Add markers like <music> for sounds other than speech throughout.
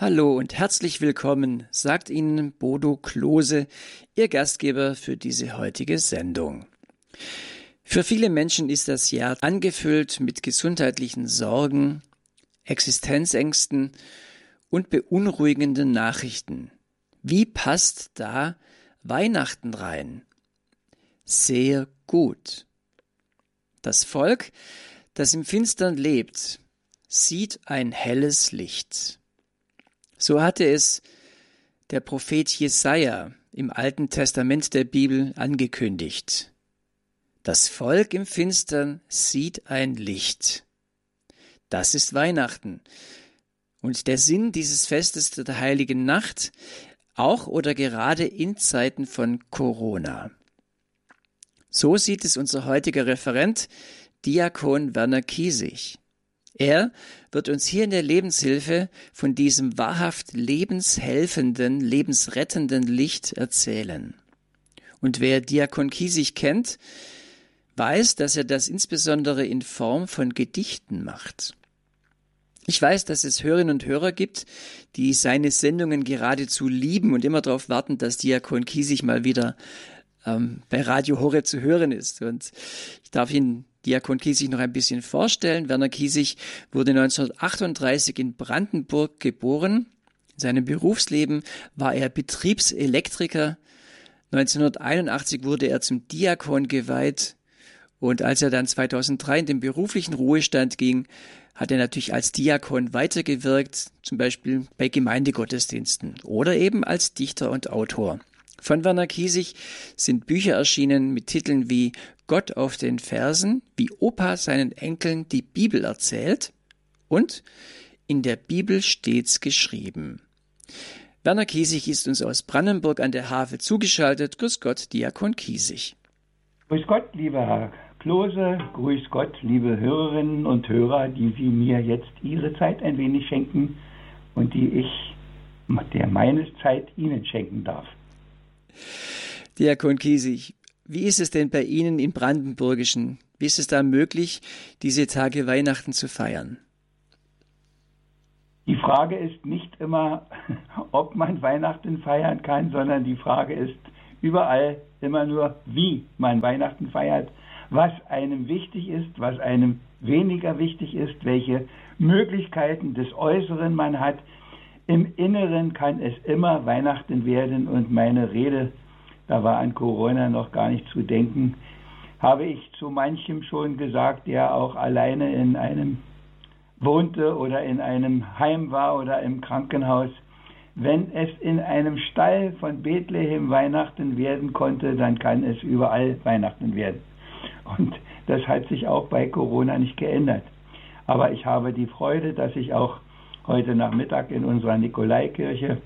Hallo und herzlich willkommen, sagt Ihnen Bodo Klose, Ihr Gastgeber für diese heutige Sendung. Für viele Menschen ist das Jahr angefüllt mit gesundheitlichen Sorgen, Existenzängsten und beunruhigenden Nachrichten. Wie passt da Weihnachten rein? Sehr gut. Das Volk, das im Finstern lebt, sieht ein helles Licht. So hatte es der Prophet Jesaja im Alten Testament der Bibel angekündigt. Das Volk im Finstern sieht ein Licht. Das ist Weihnachten. Und der Sinn dieses Festes der heiligen Nacht, auch oder gerade in Zeiten von Corona. So sieht es unser heutiger Referent, Diakon Werner Kiesig. Er wird uns hier in der Lebenshilfe von diesem wahrhaft lebenshelfenden, lebensrettenden Licht erzählen. Und wer Diakon Kiesig kennt, weiß, dass er das insbesondere in Form von Gedichten macht. Ich weiß, dass es Hörerinnen und Hörer gibt, die seine Sendungen geradezu lieben und immer darauf warten, dass Diakon Kiesig mal wieder ähm, bei Radio Horeb zu hören ist. Und ich darf Ihnen Diakon Kiesig noch ein bisschen vorstellen. Werner Kiesig wurde 1938 in Brandenburg geboren. In seinem Berufsleben war er Betriebselektriker. 1981 wurde er zum Diakon geweiht. Und als er dann 2003 in den beruflichen Ruhestand ging, hat er natürlich als Diakon weitergewirkt, zum Beispiel bei Gemeindegottesdiensten oder eben als Dichter und Autor. Von Werner Kiesig sind Bücher erschienen mit Titeln wie Gott auf den Fersen, wie Opa seinen Enkeln die Bibel erzählt und In der Bibel stets geschrieben. Werner Kiesig ist uns aus Brandenburg an der Havel zugeschaltet. Grüß Gott, Diakon Kiesig. Grüß Gott, lieber Herr Klose, grüß Gott, liebe Hörerinnen und Hörer, die Sie mir jetzt Ihre Zeit ein wenig schenken und die ich der meines Zeit Ihnen schenken darf. Diakon Kiesig, wie ist es denn bei Ihnen im Brandenburgischen? Wie ist es da möglich, diese Tage Weihnachten zu feiern? Die Frage ist nicht immer, <laughs> ob man Weihnachten feiern kann, sondern die Frage ist überall immer nur, wie man Weihnachten feiert, was einem wichtig ist, was einem weniger wichtig ist, welche Möglichkeiten des Äußeren man hat, im Inneren kann es immer Weihnachten werden und meine Rede, da war an Corona noch gar nicht zu denken, habe ich zu manchem schon gesagt, der auch alleine in einem wohnte oder in einem Heim war oder im Krankenhaus. Wenn es in einem Stall von Bethlehem Weihnachten werden konnte, dann kann es überall Weihnachten werden. Und das hat sich auch bei Corona nicht geändert. Aber ich habe die Freude, dass ich auch heute Nachmittag in unserer Nikolaikirche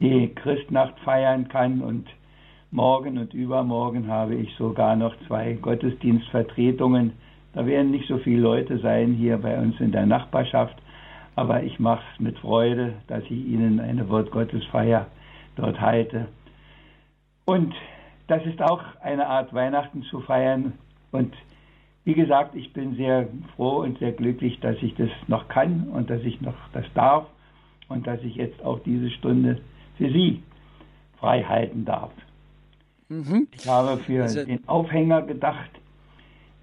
die Christnacht feiern kann und morgen und übermorgen habe ich sogar noch zwei Gottesdienstvertretungen. Da werden nicht so viele Leute sein hier bei uns in der Nachbarschaft, aber ich mache es mit Freude, dass ich Ihnen eine Wortgottesfeier dort halte. Und das ist auch eine Art Weihnachten zu feiern und wie gesagt, ich bin sehr froh und sehr glücklich, dass ich das noch kann und dass ich noch das darf und dass ich jetzt auch diese Stunde für Sie frei halten darf. Mhm. Ich habe für also, den Aufhänger gedacht,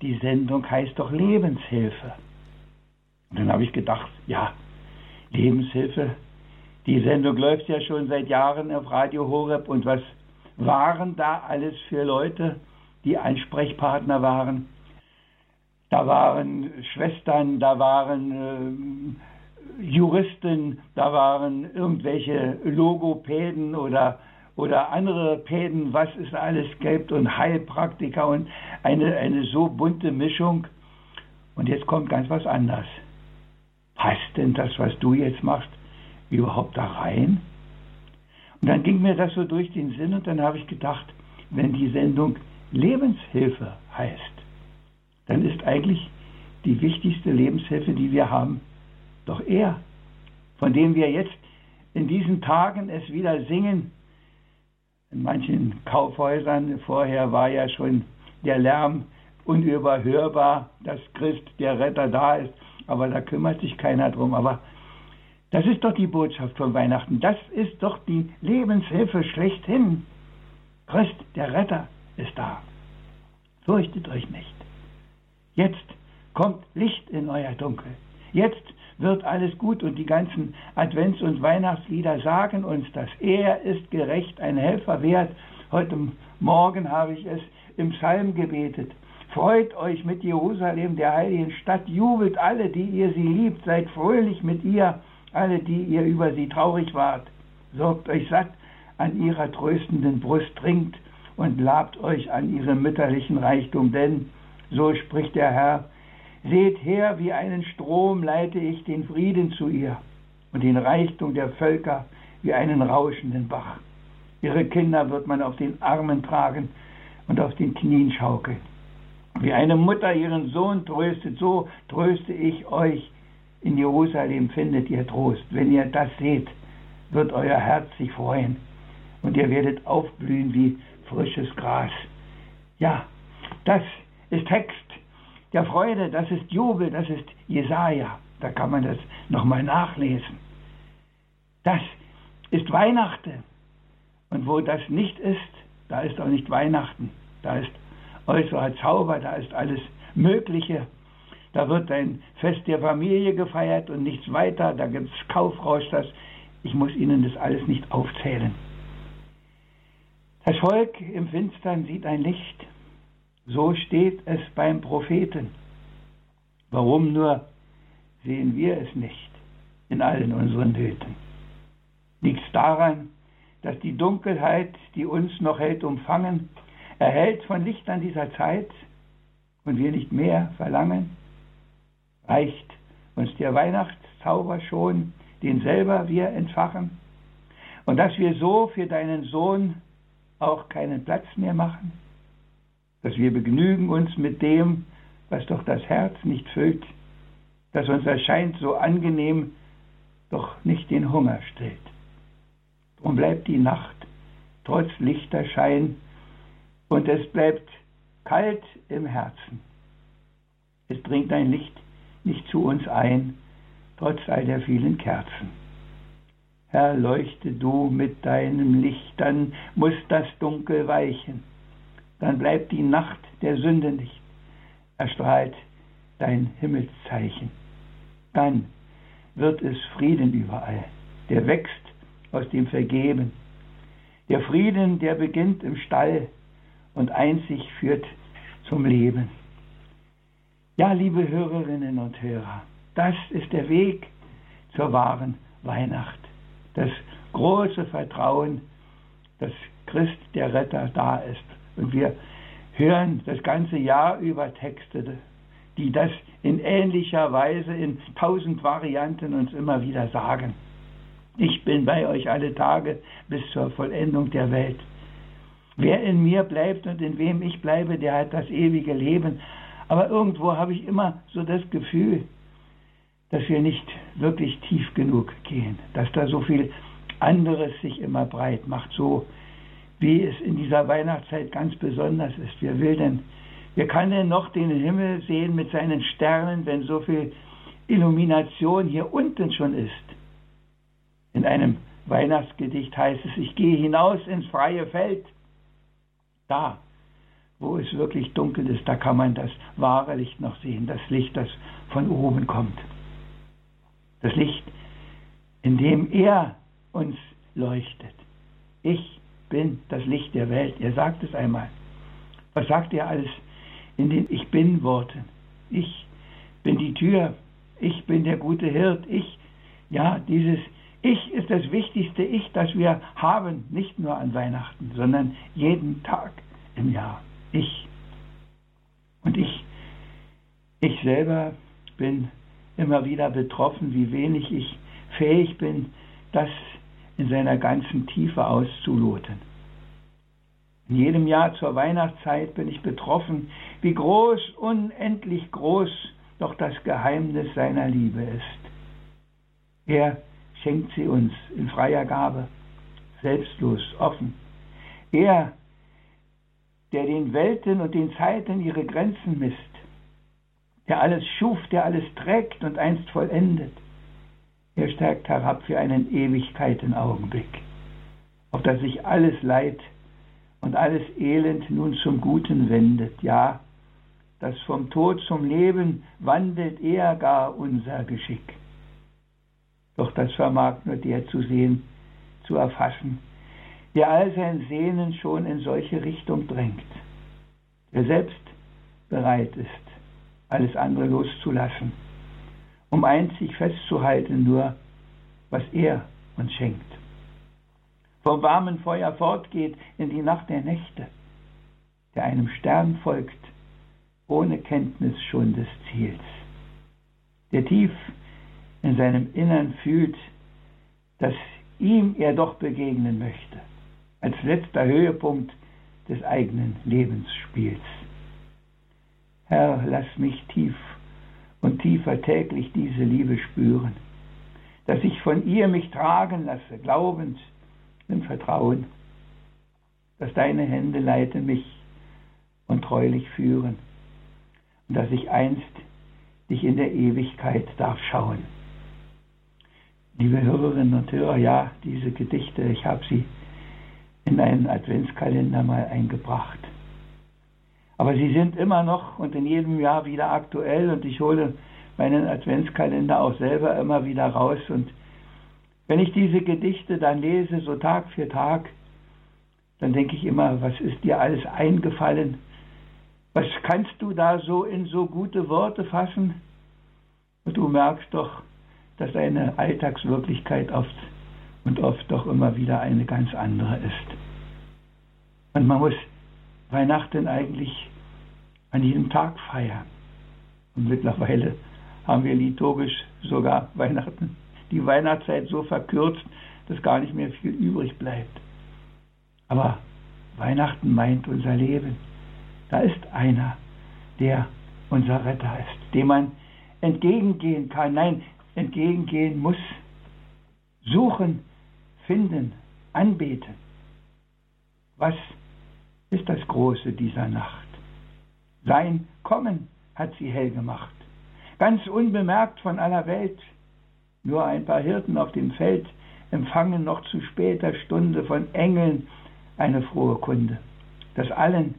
die Sendung heißt doch Lebenshilfe. Und dann habe ich gedacht, ja, Lebenshilfe, die Sendung läuft ja schon seit Jahren auf Radio Horeb und was waren da alles für Leute, die Ansprechpartner waren? Da waren Schwestern, da waren äh, Juristen, da waren irgendwelche Logopäden oder, oder andere Päden, was es alles gibt und Heilpraktiker und eine, eine so bunte Mischung. Und jetzt kommt ganz was anderes. Passt denn das, was du jetzt machst, überhaupt da rein? Und dann ging mir das so durch den Sinn und dann habe ich gedacht, wenn die Sendung Lebenshilfe heißt, dann ist eigentlich die wichtigste Lebenshilfe, die wir haben, doch er, von dem wir jetzt in diesen Tagen es wieder singen. In manchen Kaufhäusern vorher war ja schon der Lärm unüberhörbar, dass Christ, der Retter, da ist, aber da kümmert sich keiner drum. Aber Das ist doch die Botschaft von Weihnachten. Das ist doch die Lebenshilfe schlechthin. Christ, der Retter, ist da. Fürchtet euch nicht. Jetzt kommt Licht in euer Dunkel. Jetzt wird alles gut und die ganzen Advents- und Weihnachtslieder sagen uns das. Er ist gerecht, ein Helfer wert. Heute Morgen habe ich es im Psalm gebetet. Freut euch mit Jerusalem, der heiligen Stadt, jubelt alle, die ihr sie liebt, seid fröhlich mit ihr, alle, die ihr über sie traurig wart. Sorgt euch satt an ihrer tröstenden Brust, trinkt und labt euch an ihrem mütterlichen Reichtum, denn, so spricht der Herr, seht her, wie einen Strom leite ich den Frieden zu ihr und den Reichtum der Völker wie einen rauschenden Bach. Ihre Kinder wird man auf den Armen tragen und auf den Knien schaukeln. Wie eine Mutter ihren Sohn tröstet, so tröste ich euch. In Jerusalem findet ihr Trost. Wenn ihr das seht, wird euer Herz sich freuen und ihr werdet aufblühen wie frisches Gras. Ja, das ist Text der Freude, das ist Jubel, das ist Jesaja. Da kann man das nochmal nachlesen. Das ist Weihnachten. Und wo das nicht ist, da ist auch nicht Weihnachten. Da ist äußerer Zauber, da ist alles Mögliche. Da wird ein Fest der Familie gefeiert und nichts weiter. Da gibt es Kaufrausch. Das, ich muss Ihnen das alles nicht aufzählen. Das Volk im Finstern sieht ein Licht. So steht es beim Propheten. Warum nur sehen wir es nicht in allen unseren Nöten? Liegt es daran, dass die Dunkelheit, die uns noch hält, umfangen, erhält von Lichtern dieser Zeit und wir nicht mehr verlangen? Reicht uns der Weihnachtszauber schon, den selber wir entfachen? Und dass wir so für deinen Sohn auch keinen Platz mehr machen? Dass wir begnügen uns mit dem, was doch das Herz nicht füllt, das uns erscheint so angenehm, doch nicht den Hunger stillt. Drum bleibt die Nacht trotz Lichterschein und es bleibt kalt im Herzen. Es dringt dein Licht nicht zu uns ein, trotz all der vielen Kerzen. Herr, leuchte du mit deinem Licht, dann muss das Dunkel weichen, dann bleibt die Nacht der Sünde nicht, erstrahlt dein Himmelszeichen. Dann wird es Frieden überall, der wächst aus dem Vergeben. Der Frieden, der beginnt im Stall, und einzig führt zum Leben. Ja, liebe Hörerinnen und Hörer, das ist der Weg zur wahren Weihnacht. Das große Vertrauen, dass Christ der Retter da ist. Und wir hören das ganze Jahr über Texte, die das in ähnlicher Weise in tausend Varianten uns immer wieder sagen. Ich bin bei euch alle Tage bis zur Vollendung der Welt. Wer in mir bleibt und in wem ich bleibe, der hat das ewige Leben. Aber irgendwo habe ich immer so das Gefühl, dass wir nicht wirklich tief genug gehen, dass da so viel anderes sich immer breit macht, so wie es in dieser Weihnachtszeit ganz besonders ist. Wer will denn, wer kann denn noch den Himmel sehen mit seinen Sternen, wenn so viel Illumination hier unten schon ist? In einem Weihnachtsgedicht heißt es, ich gehe hinaus ins freie Feld da, wo es wirklich dunkel ist, da kann man das wahre Licht noch sehen, das Licht, das von oben kommt. Das Licht, in dem er uns leuchtet. Ich bin das Licht der Welt. Er sagt es einmal. Was sagt er alles in den Ich bin Worten? Ich bin die Tür. Ich bin der gute Hirt. Ich, ja, dieses ich ist das wichtigste Ich, das wir haben, nicht nur an Weihnachten, sondern jeden Tag im Jahr. Ich. Und ich, ich selber bin immer wieder betroffen, wie wenig ich fähig bin, das in seiner ganzen Tiefe auszuloten. In jedem Jahr zur Weihnachtszeit bin ich betroffen, wie groß, unendlich groß doch das Geheimnis seiner Liebe ist. Er schenkt sie uns in freier Gabe, selbstlos, offen. Er, der den Welten und den Zeiten ihre Grenzen misst, der alles schuf, der alles trägt und einst vollendet. Er steigt herab für einen Ewigkeitenaugenblick, auf dass sich alles Leid und alles Elend nun zum Guten wendet. Ja, dass vom Tod zum Leben wandelt er gar unser Geschick. Doch das vermag nur der zu sehen, zu erfassen, der all sein Sehnen schon in solche Richtung drängt, der selbst bereit ist, alles andere loszulassen, um einzig festzuhalten nur, was er uns schenkt. Vom warmen Feuer fortgeht in die Nacht der Nächte, der einem Stern folgt, ohne Kenntnis schon des Ziels, der tief in seinem Innern fühlt, dass ihm er doch begegnen möchte, als letzter Höhepunkt des eigenen Lebensspiels. Herr, lass mich tief und tiefer täglich diese Liebe spüren, dass ich von ihr mich tragen lasse, glaubend im Vertrauen, dass deine Hände leiten mich und treulich führen und dass ich einst dich in der Ewigkeit darf schauen. Liebe Hörerinnen und Hörer, ja, diese Gedichte, ich habe sie in einen Adventskalender mal eingebracht. Aber sie sind immer noch und in jedem Jahr wieder aktuell und ich hole meinen Adventskalender auch selber immer wieder raus und wenn ich diese Gedichte dann lese, so Tag für Tag, dann denke ich immer, was ist dir alles eingefallen? Was kannst du da so in so gute Worte fassen? Und du merkst doch, dass deine Alltagswirklichkeit oft und oft doch immer wieder eine ganz andere ist. Und man muss Weihnachten eigentlich an jedem Tag feiern. Und mittlerweile haben wir liturgisch sogar Weihnachten, die Weihnachtszeit so verkürzt, dass gar nicht mehr viel übrig bleibt. Aber Weihnachten meint unser Leben. Da ist einer, der unser Retter ist, dem man entgegengehen kann. Nein, entgegengehen muss. Suchen, finden, anbeten. Was ist das Große dieser Nacht? Sein Kommen hat sie hell gemacht. Ganz unbemerkt von aller Welt. Nur ein paar Hirten auf dem Feld empfangen noch zu später Stunde von Engeln eine frohe Kunde, dass allen,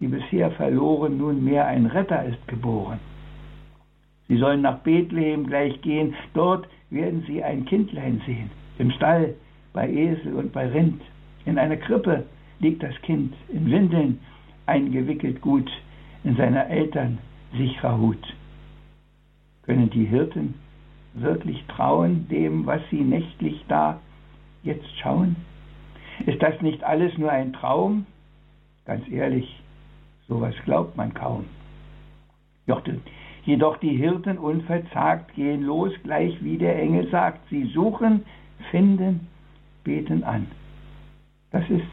die bisher verloren, nunmehr ein Retter ist geboren. Sie sollen nach Bethlehem gleich gehen. Dort werden sie ein Kindlein sehen. Im Stall, bei Esel und bei Rind. In einer Krippe liegt das Kind, in Windeln eingewickelt gut, in seiner Eltern sicherer Hut. Können die Hirten wirklich trauen dem, was sie nächtlich da jetzt schauen? Ist das nicht alles nur ein Traum? Ganz ehrlich, sowas glaubt man kaum. Doch Jedoch die Hirten unverzagt gehen los, gleich wie der Engel sagt. Sie suchen, finden, beten an. Das ist's,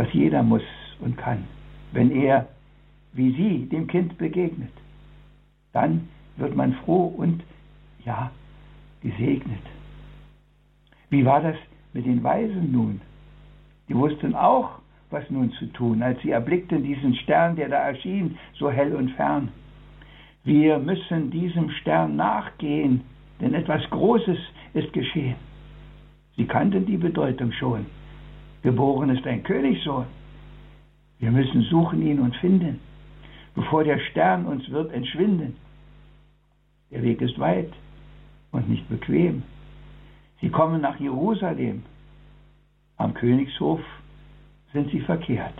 was jeder muss und kann, wenn er, wie sie, dem Kind begegnet. Dann wird man froh und, ja, gesegnet. Wie war das mit den Weisen nun? Die wussten auch, was nun zu tun, als sie erblickten diesen Stern, der da erschien, so hell und fern. Wir müssen diesem Stern nachgehen, denn etwas Großes ist geschehen. Sie kannten die Bedeutung schon. Geboren ist ein Königssohn. Wir müssen suchen ihn und finden, bevor der Stern uns wird entschwinden. Der Weg ist weit und nicht bequem. Sie kommen nach Jerusalem. Am Königshof sind sie verkehrt.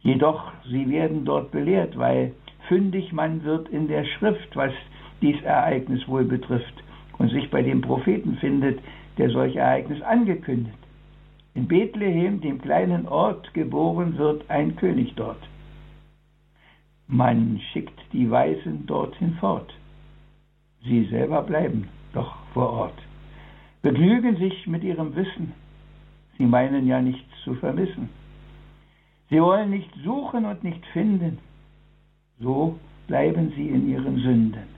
Jedoch sie werden dort belehrt, weil fündig man wird in der Schrift, was dies Ereignis wohl betrifft und sich bei dem Propheten findet, der solch Ereignis angekündigt. In Bethlehem, dem kleinen Ort, geboren wird ein König dort. Man schickt die Weisen dorthin fort. Sie selber bleiben doch vor Ort, begnügen sich mit ihrem Wissen. Sie meinen ja nichts zu vermissen. Sie wollen nicht suchen und nicht finden. So bleiben sie in ihren Sünden.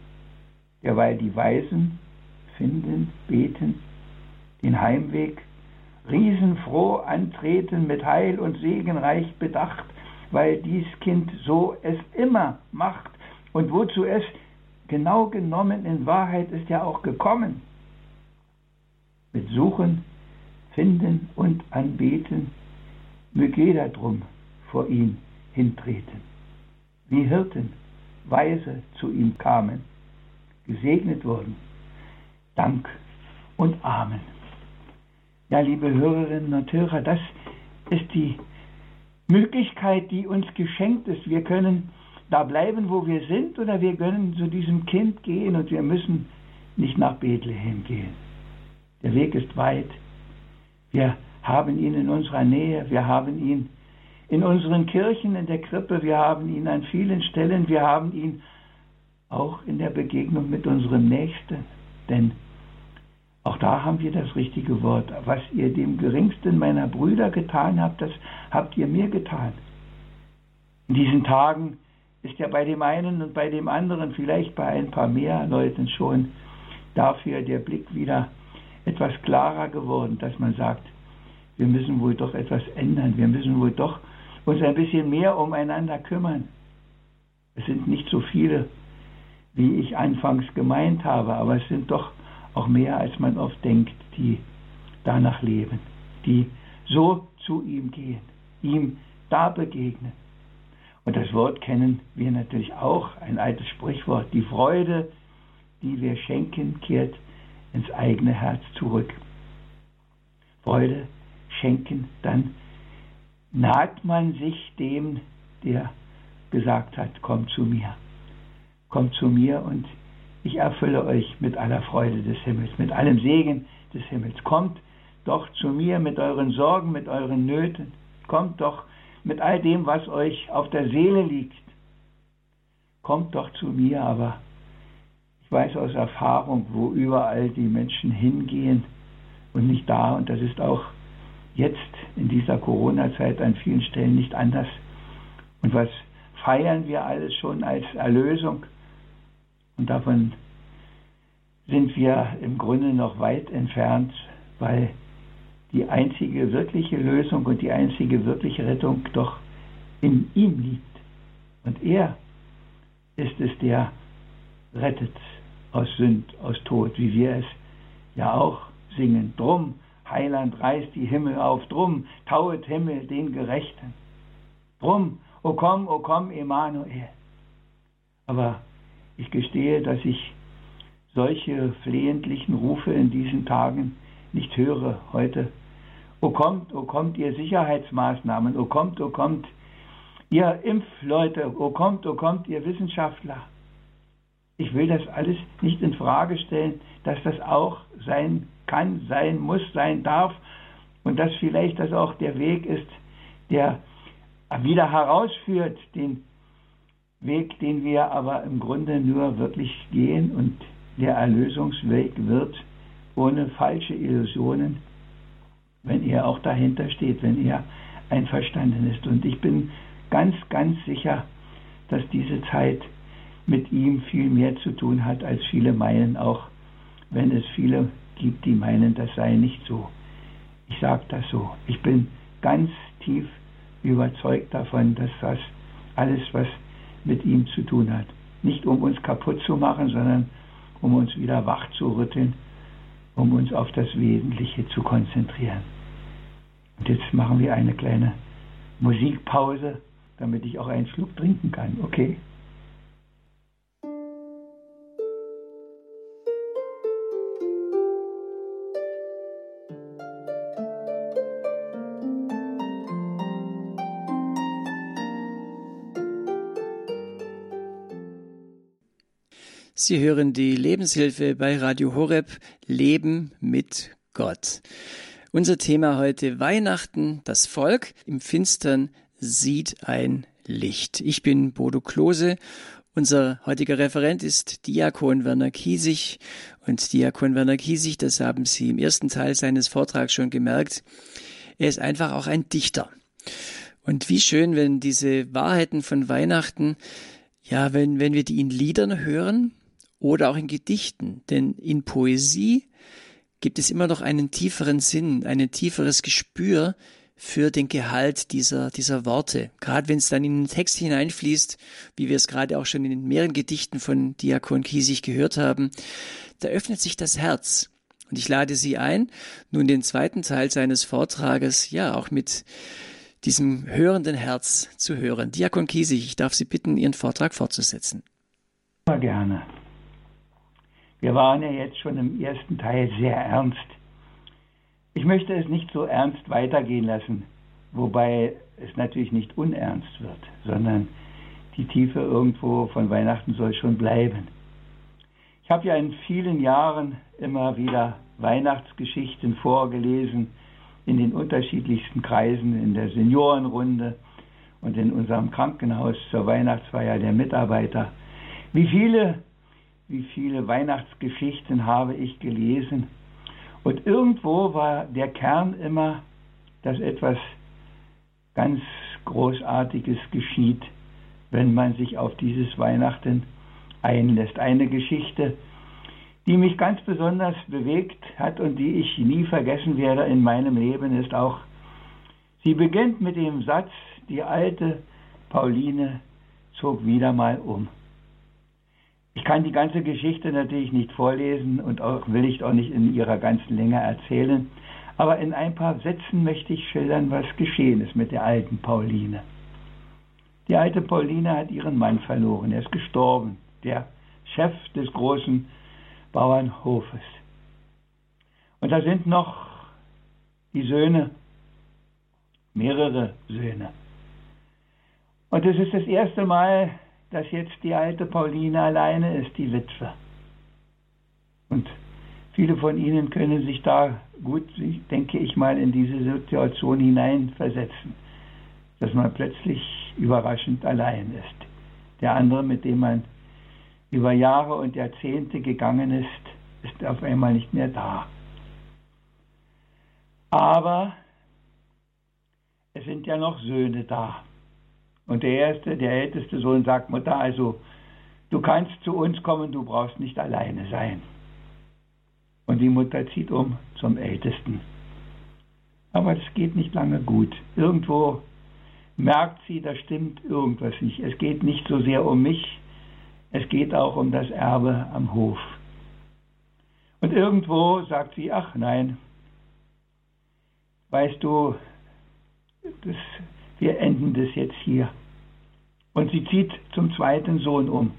Derweil die Weisen finden, beten, den Heimweg riesenfroh antreten, mit Heil und Segen reich bedacht, weil dies Kind so es immer macht und wozu es genau genommen in Wahrheit ist ja auch gekommen, suchen, finden und anbeten, möge jeder drum vor ihn hintreten. Wie Hirten weise zu ihm kamen, gesegnet wurden. Dank und Amen. Ja, liebe Hörerinnen und Hörer, das ist die Möglichkeit, die uns geschenkt ist. Wir können da bleiben, wo wir sind, oder wir können zu diesem Kind gehen und wir müssen nicht nach Bethlehem gehen. Der Weg ist weit. Wir haben ihn in unserer Nähe, wir haben ihn in unseren Kirchen, in der Krippe, wir haben ihn an vielen Stellen, wir haben ihn auch in der Begegnung mit unserem Nächsten. Denn auch da haben wir das richtige Wort. Was ihr dem geringsten meiner Brüder getan habt, das habt ihr mir getan. In diesen Tagen ist ja bei dem einen und bei dem anderen, vielleicht bei ein paar mehr Leuten schon, dafür der Blick wieder etwas klarer geworden, dass man sagt, wir müssen wohl doch etwas ändern, wir müssen wohl doch uns ein bisschen mehr umeinander kümmern. Es sind nicht so viele, wie ich anfangs gemeint habe, aber es sind doch auch mehr, als man oft denkt, die danach leben, die so zu ihm gehen, ihm da begegnen. Und das Wort kennen wir natürlich auch, ein altes Sprichwort, die Freude, die wir schenken, kehrt ins eigene Herz zurück. Freude schenken, dann naht man sich dem, der gesagt hat, komm zu mir. Kommt zu mir und ich erfülle euch mit aller Freude des Himmels, mit allem Segen des Himmels. Kommt doch zu mir mit euren Sorgen, mit euren Nöten. Kommt doch mit all dem, was euch auf der Seele liegt. Kommt doch zu mir, aber ich weiß aus Erfahrung, wo überall die Menschen hingehen und nicht da. Und das ist auch jetzt in dieser Corona-Zeit an vielen Stellen nicht anders. Und was feiern wir alles schon als Erlösung? Und davon sind wir im Grunde noch weit entfernt, weil die einzige wirkliche Lösung und die einzige wirkliche Rettung doch in ihm liegt. Und er ist es, der rettet aus Sünd, aus Tod, wie wir es ja auch singen. Drum, Heiland, reißt die Himmel auf, drum, tauet Himmel den Gerechten. Drum, o komm, o komm, Emanuel. Aber ich gestehe, dass ich solche flehentlichen Rufe in diesen Tagen nicht höre heute. O kommt, o kommt ihr Sicherheitsmaßnahmen, o kommt, o kommt ihr Impfleute, o kommt, o kommt ihr Wissenschaftler. Ich will das alles nicht in Frage stellen, dass das auch sein kann, sein muss, sein darf und dass vielleicht das auch der Weg ist, der wieder herausführt, den Weg, den wir aber im Grunde nur wirklich gehen und der Erlösungsweg wird ohne falsche Illusionen, wenn er auch dahinter steht, wenn er einverstanden ist. Und ich bin ganz, ganz sicher, dass diese Zeit mit ihm viel mehr zu tun hat, als viele meinen, auch wenn es viele gibt, die meinen, das sei nicht so. Ich sage das so. Ich bin ganz tief überzeugt davon, dass das alles, was mit ihm zu tun hat. Nicht um uns kaputt zu machen, sondern um uns wieder wach zu rütteln, um uns auf das Wesentliche zu konzentrieren. Und jetzt machen wir eine kleine Musikpause, damit ich auch einen Schluck trinken kann. Okay? Sie hören die Lebenshilfe bei Radio Horeb Leben mit Gott. Unser Thema heute Weihnachten. Das Volk im Finstern sieht ein Licht. Ich bin Bodo Klose. Unser heutiger Referent ist Diakon Werner Kiesig. Und Diakon Werner Kiesig, das haben Sie im ersten Teil seines Vortrags schon gemerkt, er ist einfach auch ein Dichter. Und wie schön, wenn diese Wahrheiten von Weihnachten, ja, wenn, wenn wir die in Liedern hören, oder auch in Gedichten, denn in Poesie gibt es immer noch einen tieferen Sinn, ein tieferes Gespür für den Gehalt dieser, dieser Worte. Gerade wenn es dann in den Text hineinfließt, wie wir es gerade auch schon in den mehreren Gedichten von Diakon Kiesig gehört haben, da öffnet sich das Herz. Und ich lade Sie ein, nun den zweiten Teil seines Vortrages, ja, auch mit diesem hörenden Herz zu hören. Diakon Kiesig, ich darf Sie bitten, Ihren Vortrag fortzusetzen. Immer gerne. Wir waren ja jetzt schon im ersten Teil sehr ernst. Ich möchte es nicht so ernst weitergehen lassen, wobei es natürlich nicht unernst wird, sondern die Tiefe irgendwo von Weihnachten soll schon bleiben. Ich habe ja in vielen Jahren immer wieder Weihnachtsgeschichten vorgelesen in den unterschiedlichsten Kreisen, in der Seniorenrunde und in unserem Krankenhaus zur Weihnachtsfeier der Mitarbeiter. Wie viele, wie viele Weihnachtsgeschichten habe ich gelesen? Und irgendwo war der Kern immer, dass etwas ganz Großartiges geschieht, wenn man sich auf dieses Weihnachten einlässt. Eine Geschichte, die mich ganz besonders bewegt hat und die ich nie vergessen werde in meinem Leben, ist auch, sie beginnt mit dem Satz, die alte Pauline zog wieder mal um. Ich kann die ganze Geschichte natürlich nicht vorlesen und auch will ich auch nicht in ihrer ganzen Länge erzählen, aber in ein paar Sätzen möchte ich schildern, was geschehen ist mit der alten Pauline. Die alte Pauline hat ihren Mann verloren, er ist gestorben der Chef des großen Bauernhofes. Und da sind noch die Söhne, mehrere Söhne. Und es ist das erste Mal, dass jetzt die alte Pauline alleine ist, die Witwe. Und viele von Ihnen können sich da gut, denke ich mal, in diese Situation hineinversetzen, dass man plötzlich überraschend allein ist. Der andere, mit dem man über Jahre und Jahrzehnte gegangen ist, ist auf einmal nicht mehr da. Aber es sind ja noch Söhne da. Und der erste, der älteste Sohn sagt, Mutter, also du kannst zu uns kommen, du brauchst nicht alleine sein. Und die Mutter zieht um zum Ältesten. Aber es geht nicht lange gut. Irgendwo merkt sie, da stimmt irgendwas nicht. Es geht nicht so sehr um mich, es geht auch um das Erbe am Hof. Und irgendwo sagt sie, ach nein, weißt du, das, wir enden das jetzt hier. Und sie zieht zum zweiten Sohn um.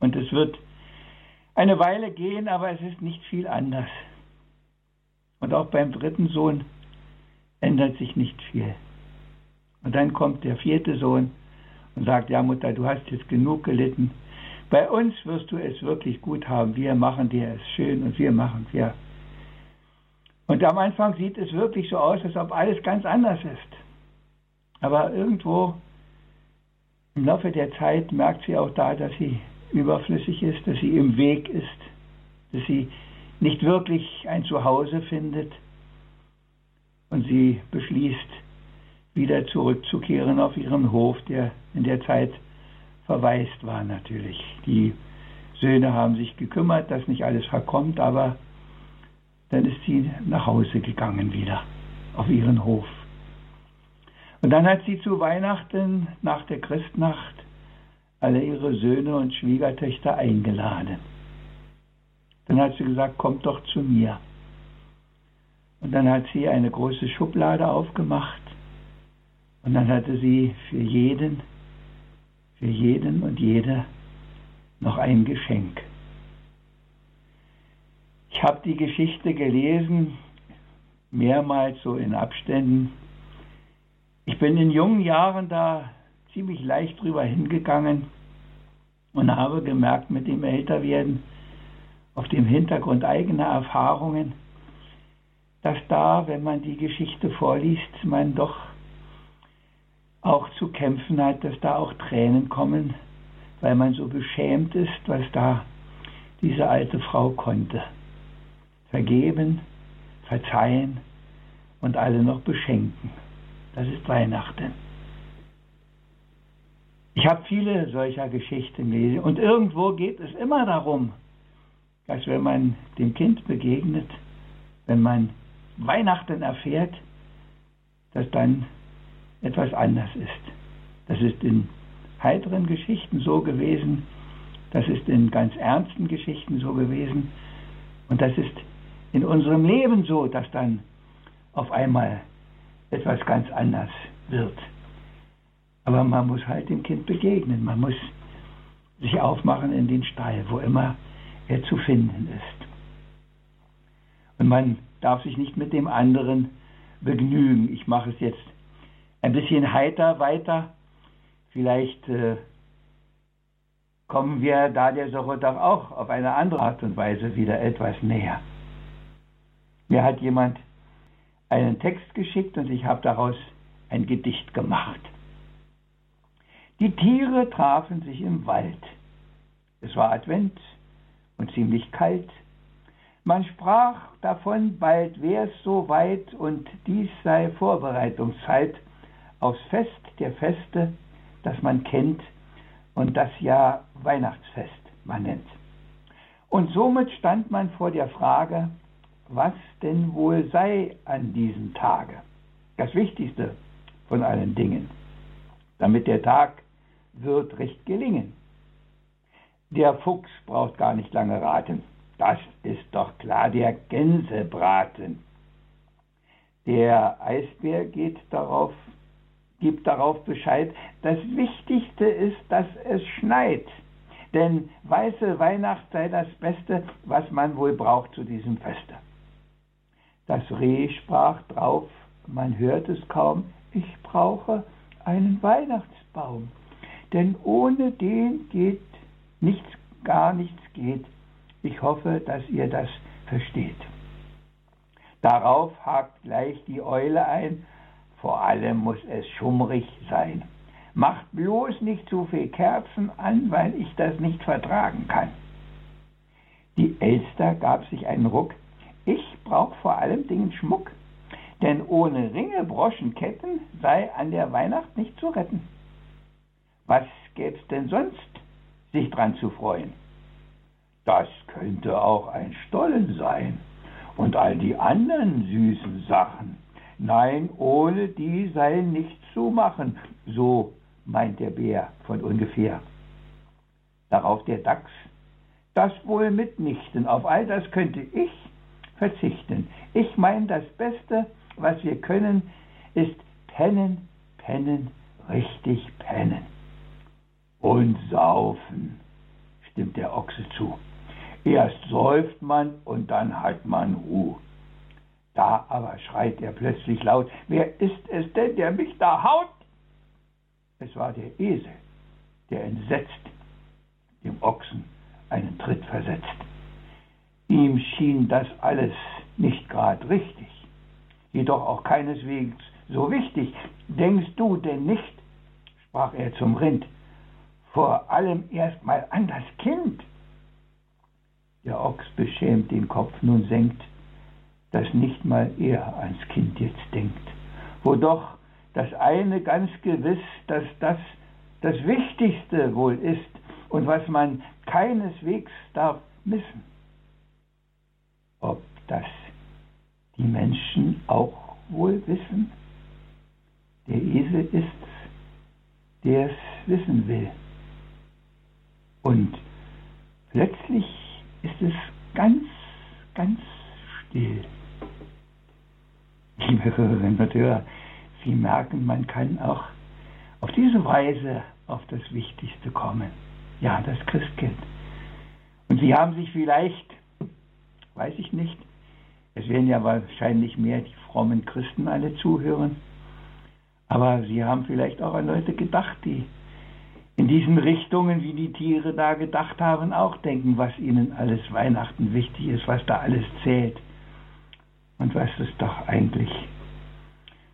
Und es wird eine Weile gehen, aber es ist nicht viel anders. Und auch beim dritten Sohn ändert sich nicht viel. Und dann kommt der vierte Sohn und sagt, ja Mutter, du hast jetzt genug gelitten. Bei uns wirst du es wirklich gut haben. Wir machen dir es schön und wir machen ja. Und am Anfang sieht es wirklich so aus, als ob alles ganz anders ist. Aber irgendwo im Laufe der Zeit merkt sie auch da, dass sie überflüssig ist, dass sie im Weg ist, dass sie nicht wirklich ein Zuhause findet. Und sie beschließt, wieder zurückzukehren auf ihren Hof, der in der Zeit verwaist war natürlich. Die Söhne haben sich gekümmert, dass nicht alles verkommt, aber dann ist sie nach Hause gegangen wieder auf ihren Hof. Und dann hat sie zu Weihnachten nach der Christnacht alle ihre Söhne und Schwiegertöchter eingeladen. Dann hat sie gesagt, kommt doch zu mir. Und dann hat sie eine große Schublade aufgemacht und dann hatte sie für jeden, für jeden und jede noch ein Geschenk. Ich habe die Geschichte gelesen, mehrmals so in Abständen. Ich bin in jungen Jahren da ziemlich leicht drüber hingegangen und habe gemerkt mit dem Älterwerden, auf dem Hintergrund eigener Erfahrungen, dass da, wenn man die Geschichte vorliest, man doch auch zu kämpfen hat, dass da auch Tränen kommen, weil man so beschämt ist, was da diese alte Frau konnte. Vergeben, verzeihen und alle noch beschenken. Das ist Weihnachten. Ich habe viele solcher Geschichten gelesen und irgendwo geht es immer darum, dass wenn man dem Kind begegnet, wenn man Weihnachten erfährt, dass dann etwas anders ist. Das ist in heiteren Geschichten so gewesen, das ist in ganz ernsten Geschichten so gewesen Und das ist in unserem Leben so, dass dann auf einmal etwas ganz anders wird. Aber man muss halt dem Kind begegnen. Man muss sich aufmachen in den Stall, wo immer er zu finden ist. Und man darf sich nicht mit dem anderen begnügen. Ich mache es jetzt ein bisschen heiter weiter. Vielleicht äh, kommen wir da der Sache doch auch auf eine andere Art und Weise wieder etwas näher. Mir hat jemand einen Text geschickt und ich habe daraus ein Gedicht gemacht. Die Tiere trafen sich im Wald. Es war Advent und ziemlich kalt. Man sprach davon, bald wär's so weit und dies sei Vorbereitungszeit aufs Fest der Feste, das man kennt und das ja Weihnachtsfest man nennt. Und somit stand man vor der Frage, was denn wohl sei an diesem Tage. Das Wichtigste von allen Dingen, damit der Tag wird recht gelingen. Der Fuchs braucht gar nicht lange raten. Das ist doch klar, der Gänsebraten. Der Eisbär geht darauf, gibt darauf Bescheid. Das Wichtigste ist, dass es schneit. Denn weiße Weihnacht sei das Beste, was man wohl braucht zu diesem Feste. Das Reh sprach drauf, man hört es kaum, ich brauche einen Weihnachtsbaum denn ohne den geht nichts, gar nichts geht. Ich hoffe, dass ihr das versteht. Darauf hakt gleich die Eule ein, vor allem muss es schummrig sein. Macht bloß nicht zu viel Kerzen an, weil ich das nicht vertragen kann. Die Elster gab sich einen Ruck. Ich brauch vor allem Dingen Schmuck, denn ohne Ringe, Broschen, Ketten sei an der Weihnacht nicht zu retten. Was gäb's denn sonst, sich dran zu freuen? Das könnte auch ein Stollen sein und all die anderen süßen Sachen. Nein, ohne die sei nichts zu machen, so meint der Bär von ungefähr. Darauf der Dachs, das wohl mitnichten, auf all das könnte ich verzichten. Ich mein, das Beste, was wir können, ist pennen, pennen, richtig pennen. Und saufen, stimmt der Ochse zu. Erst säuft man und dann hat man Ruhe. Da aber schreit er plötzlich laut, wer ist es denn, der mich da haut? Es war der Esel, der entsetzt dem Ochsen einen Tritt versetzt. Ihm schien das alles nicht grad richtig, jedoch auch keineswegs so wichtig. Denkst du denn nicht, sprach er zum Rind, vor allem erstmal an das Kind. Der Ochs beschämt den Kopf nun senkt, dass nicht mal er ans Kind jetzt denkt. Wo doch das eine ganz gewiss, dass das das Wichtigste wohl ist und was man keineswegs darf missen. Ob das die Menschen auch wohl wissen? Der Esel ist's, der es wissen will. Und plötzlich ist es ganz, ganz still. <laughs> Liebe Hörerinnen und Hörer, Sie merken, man kann auch auf diese Weise auf das Wichtigste kommen. Ja, das Christkind. Und Sie haben sich vielleicht, weiß ich nicht, es werden ja wahrscheinlich mehr die frommen Christen alle zuhören, aber Sie haben vielleicht auch an Leute gedacht, die in diesen Richtungen, wie die Tiere da gedacht haben, auch denken, was ihnen alles Weihnachten wichtig ist, was da alles zählt. Und was es doch eigentlich,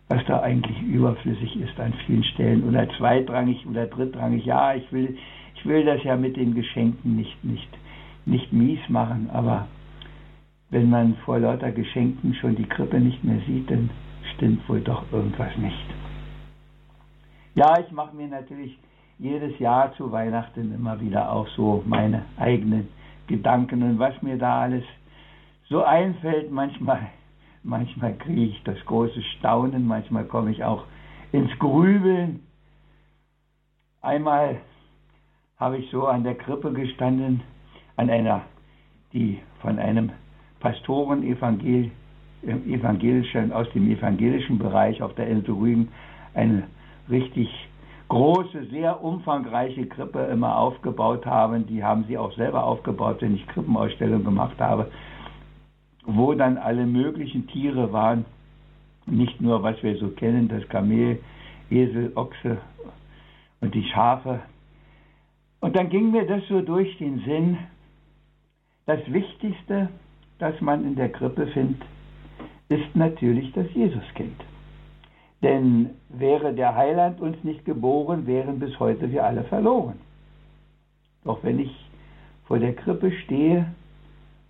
was da eigentlich überflüssig ist an vielen Stellen. Oder zweitrangig oder drittrangig. Ja, ich will, ich will das ja mit den Geschenken nicht, nicht, nicht mies machen, aber wenn man vor lauter Geschenken schon die Krippe nicht mehr sieht, dann stimmt wohl doch irgendwas nicht. Ja, ich mache mir natürlich jedes Jahr zu Weihnachten immer wieder auch so meine eigenen Gedanken und was mir da alles so einfällt. Manchmal, manchmal kriege ich das große Staunen, manchmal komme ich auch ins Grübeln. Einmal habe ich so an der Krippe gestanden, an einer, die von einem Pastoren evangel evangelischen, aus dem evangelischen Bereich auf der Insel Rügen eine richtig große, sehr umfangreiche Krippe immer aufgebaut haben. Die haben sie auch selber aufgebaut, wenn ich Krippenausstellungen gemacht habe, wo dann alle möglichen Tiere waren. Nicht nur, was wir so kennen, das Kamel, Esel, Ochse und die Schafe. Und dann ging mir das so durch den Sinn, das Wichtigste, das man in der Krippe findet, ist natürlich das Jesuskind. Denn wäre der Heiland uns nicht geboren, wären bis heute wir alle verloren. Doch wenn ich vor der Krippe stehe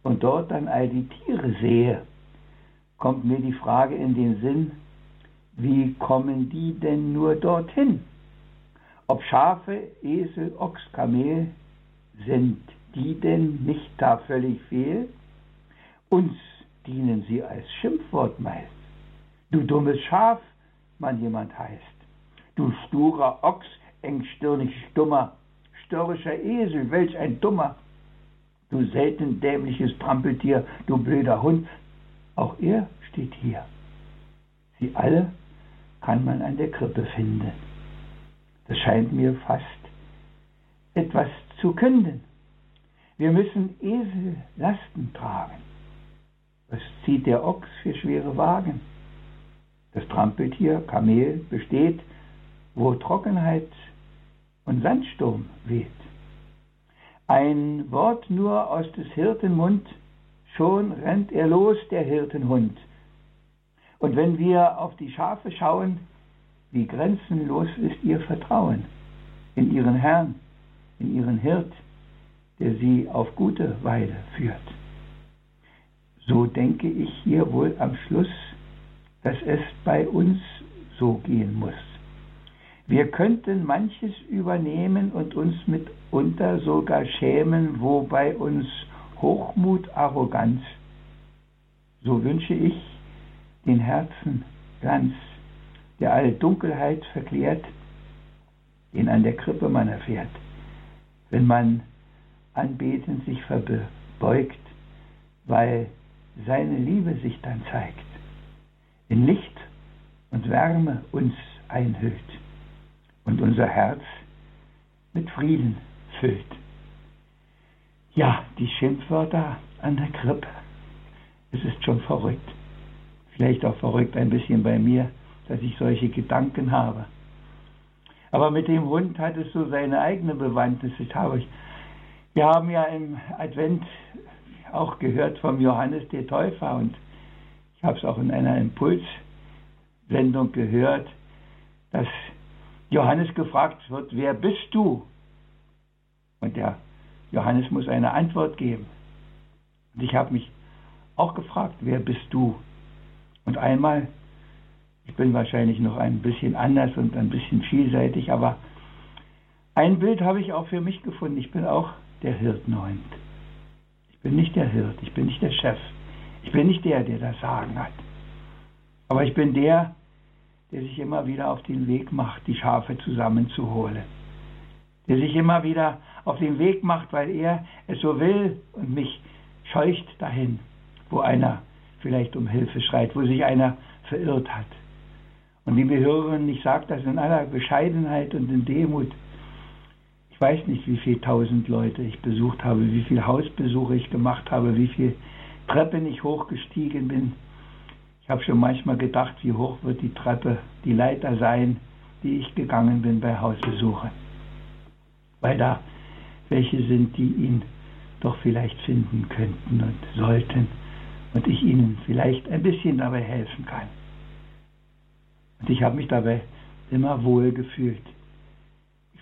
und dort dann all die Tiere sehe, kommt mir die Frage in den Sinn, wie kommen die denn nur dorthin? Ob Schafe, Esel, Ochs, Kamel, sind die denn nicht da völlig fehl? Uns dienen sie als Schimpfwort meist. Du dummes Schaf, man jemand heißt. Du sturer Ochs, engstirnig stummer, störrischer Esel, welch ein dummer. Du selten dämliches Trampeltier, du blöder Hund. Auch er steht hier. Sie alle kann man an der Krippe finden. Das scheint mir fast etwas zu künden. Wir müssen Esel Lasten tragen. Was zieht der Ochs für schwere Wagen? Das Trampeltier, Kamel, besteht, wo Trockenheit und Sandsturm weht. Ein Wort nur aus des Hirten Mund, schon rennt er los, der Hirtenhund. Und wenn wir auf die Schafe schauen, wie grenzenlos ist ihr Vertrauen in ihren Herrn, in ihren Hirt, der sie auf gute Weide führt. So denke ich hier wohl am Schluss dass es bei uns so gehen muss. Wir könnten manches übernehmen und uns mitunter sogar schämen, wo bei uns Hochmut, Arroganz. So wünsche ich den Herzen Glanz, der alle Dunkelheit verklärt, den an der Krippe man erfährt, wenn man anbetend sich verbeugt, weil seine Liebe sich dann zeigt in Licht und Wärme uns einhüllt und unser Herz mit Frieden füllt. Ja, die Schimpfwörter an der Krippe, es ist schon verrückt. Vielleicht auch verrückt ein bisschen bei mir, dass ich solche Gedanken habe. Aber mit dem Hund hat es so seine eigene Bewandtnis. wir haben ja im Advent auch gehört vom Johannes der Täufer und habe es auch in einer Impulssendung gehört, dass Johannes gefragt wird, wer bist du? Und der Johannes muss eine Antwort geben. Und ich habe mich auch gefragt, wer bist du? Und einmal, ich bin wahrscheinlich noch ein bisschen anders und ein bisschen vielseitig, aber ein Bild habe ich auch für mich gefunden. Ich bin auch der Hirtenhund. Ich bin nicht der Hirt, ich bin nicht der Chef. Ich bin nicht der, der das Sagen hat. Aber ich bin der, der sich immer wieder auf den Weg macht, die Schafe zusammenzuholen. Der sich immer wieder auf den Weg macht, weil er es so will und mich scheucht dahin, wo einer vielleicht um Hilfe schreit, wo sich einer verirrt hat. Und liebe Hörerinnen, ich sage das in aller Bescheidenheit und in Demut. Ich weiß nicht, wie viele tausend Leute ich besucht habe, wie viele Hausbesuche ich gemacht habe, wie viele Treppe nicht hochgestiegen bin. Ich habe schon manchmal gedacht, wie hoch wird die Treppe, die Leiter sein, die ich gegangen bin bei Hausbesuchen. Weil da welche sind, die ihn doch vielleicht finden könnten und sollten und ich ihnen vielleicht ein bisschen dabei helfen kann. Und ich habe mich dabei immer wohl gefühlt.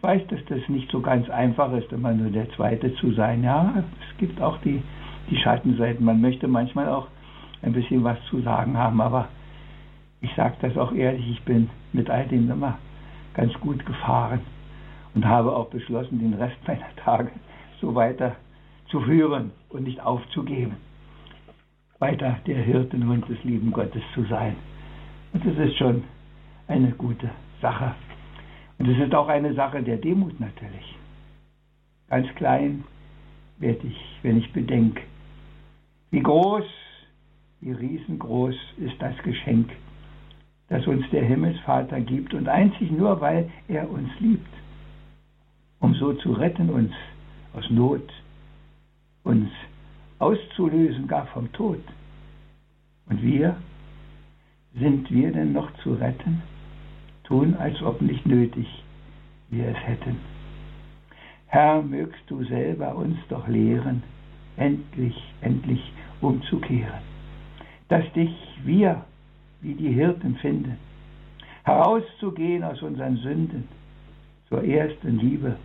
Ich weiß, dass das nicht so ganz einfach ist, immer nur der Zweite zu sein. Ja, es gibt auch die die Schattenseiten. Man möchte manchmal auch ein bisschen was zu sagen haben, aber ich sage das auch ehrlich, ich bin mit all dem immer ganz gut gefahren und habe auch beschlossen, den Rest <laughs> meiner Tage so weiter zu führen und nicht aufzugeben. Weiter der Hirtenhund des lieben Gottes zu sein. Und das ist schon eine gute Sache. Und es ist auch eine Sache der Demut natürlich. Ganz klein werde ich, wenn ich bedenke, wie groß wie riesengroß ist das Geschenk, das uns der Himmelsvater gibt und einzig nur, weil er uns liebt, um so zu retten uns aus Not, uns auszulösen gar vom Tod. Und wir, sind wir denn noch zu retten? Tun, als ob nicht nötig wir es hätten. Herr, mögst du selber uns doch lehren, endlich, endlich umzukehren, dass dich wir wie die Hirten finden, herauszugehen aus unseren Sünden, zur ersten Liebe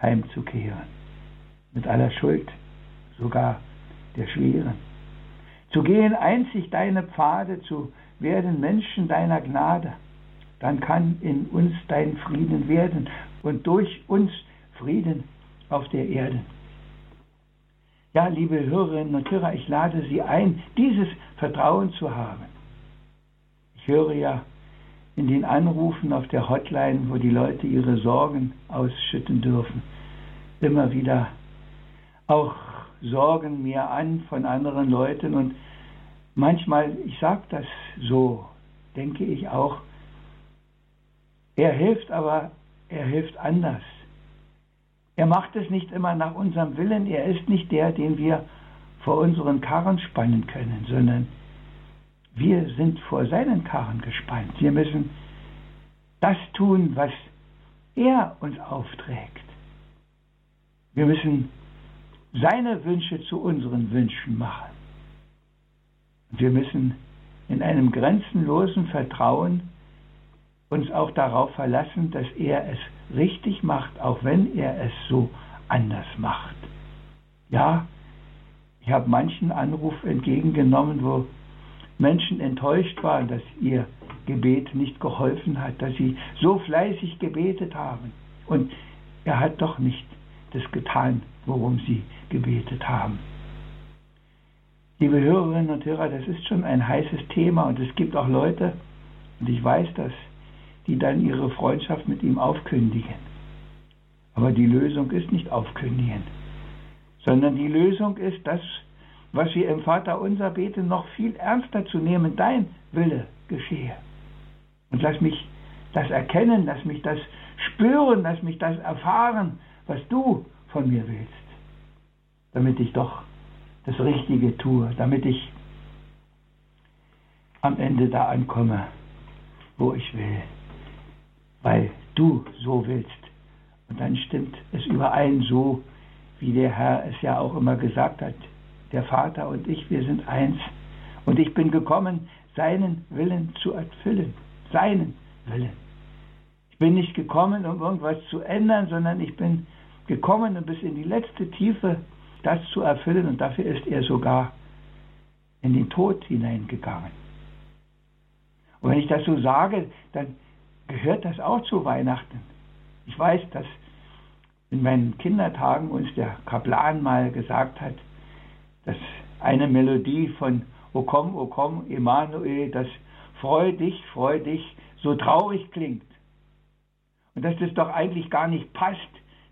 heimzukehren, mit aller Schuld, sogar der schweren, zu gehen einzig deine Pfade, zu werden Menschen deiner Gnade, dann kann in uns dein Frieden werden und durch uns Frieden auf der Erde. Ja, liebe Hörerinnen und Hörer, ich lade Sie ein, dieses Vertrauen zu haben. Ich höre ja in den Anrufen auf der Hotline, wo die Leute ihre Sorgen ausschütten dürfen, immer wieder auch Sorgen mir an von anderen Leuten und manchmal, ich sage das so, denke ich auch, er hilft aber, er hilft anders. Er macht es nicht immer nach unserem Willen. Er ist nicht der, den wir vor unseren Karren spannen können, sondern wir sind vor seinen Karren gespannt. Wir müssen das tun, was er uns aufträgt. Wir müssen seine Wünsche zu unseren Wünschen machen. Wir müssen in einem grenzenlosen Vertrauen uns auch darauf verlassen, dass er es richtig macht, auch wenn er es so anders macht. Ja, ich habe manchen Anruf entgegengenommen, wo Menschen enttäuscht waren, dass ihr Gebet nicht geholfen hat, dass sie so fleißig gebetet haben. Und er hat doch nicht das getan, worum sie gebetet haben. Liebe Hörerinnen und Hörer, das ist schon ein heißes Thema und es gibt auch Leute, und ich weiß das, die dann ihre Freundschaft mit ihm aufkündigen. Aber die Lösung ist nicht aufkündigen, sondern die Lösung ist das, was wir im Vater unser beten, noch viel ernster zu nehmen. Dein Wille geschehe. Und lass mich das erkennen, lass mich das spüren, lass mich das erfahren, was du von mir willst, damit ich doch das Richtige tue, damit ich am Ende da ankomme, wo ich will weil du so willst. Und dann stimmt es überein so, wie der Herr es ja auch immer gesagt hat. Der Vater und ich, wir sind eins. Und ich bin gekommen, seinen Willen zu erfüllen. Seinen Willen. Ich bin nicht gekommen, um irgendwas zu ändern, sondern ich bin gekommen, um bis in die letzte Tiefe das zu erfüllen. Und dafür ist er sogar in den Tod hineingegangen. Und wenn ich das so sage, dann gehört das auch zu Weihnachten. Ich weiß, dass in meinen Kindertagen uns der Kaplan mal gesagt hat, dass eine Melodie von O komm, O komm, Emanuel, das Freu dich, freu dich, so traurig klingt. Und dass das doch eigentlich gar nicht passt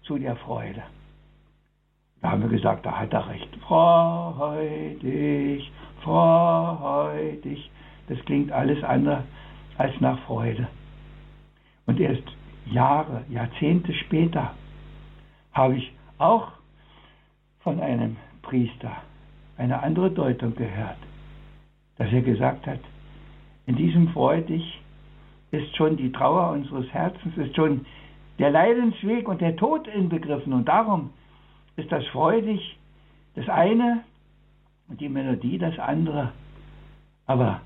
zu der Freude. Da haben wir gesagt, da hat er recht. Freu dich, freu dich. Das klingt alles andere als nach Freude. Und erst Jahre, Jahrzehnte später habe ich auch von einem Priester eine andere Deutung gehört, dass er gesagt hat, in diesem Freudig ist schon die Trauer unseres Herzens, ist schon der Leidensweg und der Tod inbegriffen. Und darum ist das Freudig das eine und die Melodie das andere. Aber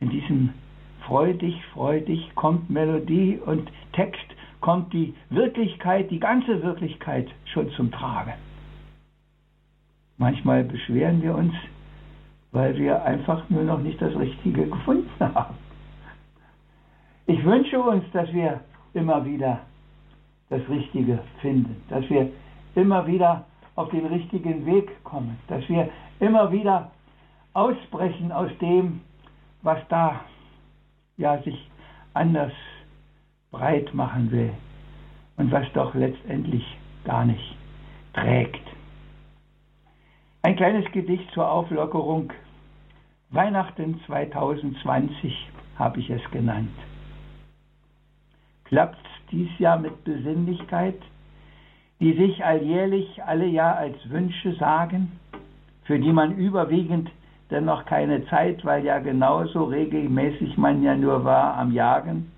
in diesem freudig, freudig kommt Melodie und Text, kommt die Wirklichkeit, die ganze Wirklichkeit schon zum Tragen. Manchmal beschweren wir uns, weil wir einfach nur noch nicht das Richtige gefunden haben. Ich wünsche uns, dass wir immer wieder das Richtige finden, dass wir immer wieder auf den richtigen Weg kommen, dass wir immer wieder ausbrechen aus dem, was da ja sich anders breit machen will und was doch letztendlich gar nicht trägt. Ein kleines Gedicht zur Auflockerung Weihnachten 2020 habe ich es genannt. Klappt dies Jahr mit Besinnlichkeit, die sich alljährlich alle Jahr als Wünsche sagen, für die man überwiegend dennoch keine Zeit, weil ja genauso regelmäßig man ja nur war am Jagen.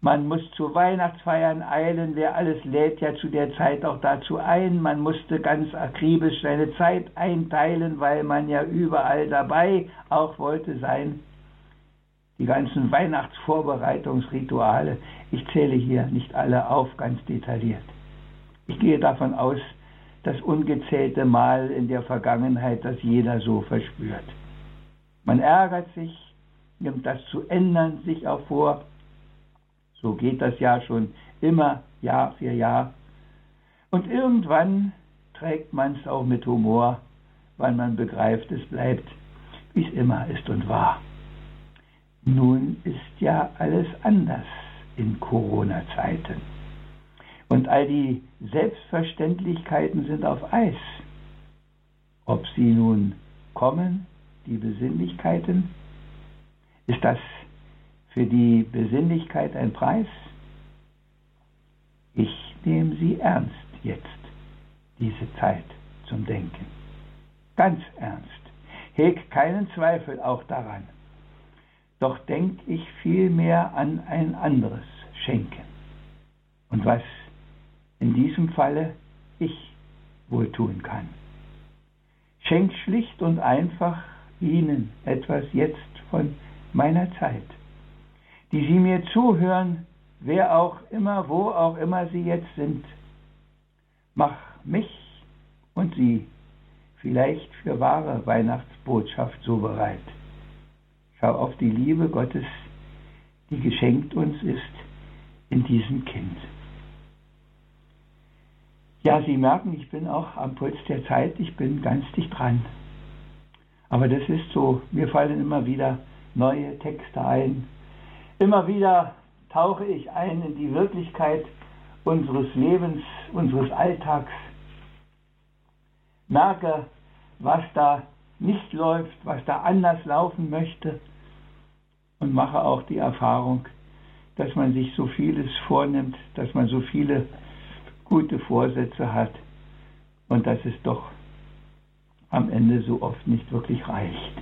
Man muss zu Weihnachtsfeiern eilen, wer alles lädt ja zu der Zeit auch dazu ein. Man musste ganz akribisch seine Zeit einteilen, weil man ja überall dabei auch wollte sein. Die ganzen Weihnachtsvorbereitungsrituale, ich zähle hier nicht alle auf, ganz detailliert. Ich gehe davon aus, das ungezählte Mal in der Vergangenheit, das jeder so verspürt. Man ärgert sich, nimmt das zu ändern sich auch vor. So geht das ja schon immer Jahr für Jahr. Und irgendwann trägt man es auch mit Humor, weil man begreift, es bleibt, wie es immer ist und war. Nun ist ja alles anders in Corona-Zeiten. Und all die Selbstverständlichkeiten sind auf Eis. Ob sie nun kommen, die Besinnlichkeiten, ist das für die Besinnlichkeit ein Preis? Ich nehme sie ernst jetzt, diese Zeit zum Denken. Ganz ernst. Heg keinen Zweifel auch daran. Doch denk ich vielmehr an ein anderes Schenken. Und was in diesem Falle ich wohl tun kann. Schenkt schlicht und einfach Ihnen etwas jetzt von meiner Zeit, die Sie mir zuhören, wer auch immer, wo auch immer Sie jetzt sind. Mach mich und Sie vielleicht für wahre Weihnachtsbotschaft so bereit. Schau auf die Liebe Gottes, die geschenkt uns ist in diesem Kind. Ja, Sie merken, ich bin auch am Puls der Zeit, ich bin ganz dicht dran. Aber das ist so, mir fallen immer wieder neue Texte ein. Immer wieder tauche ich ein in die Wirklichkeit unseres Lebens, unseres Alltags. Merke, was da nicht läuft, was da anders laufen möchte und mache auch die Erfahrung, dass man sich so vieles vornimmt, dass man so viele gute Vorsätze hat und dass es doch am Ende so oft nicht wirklich reicht.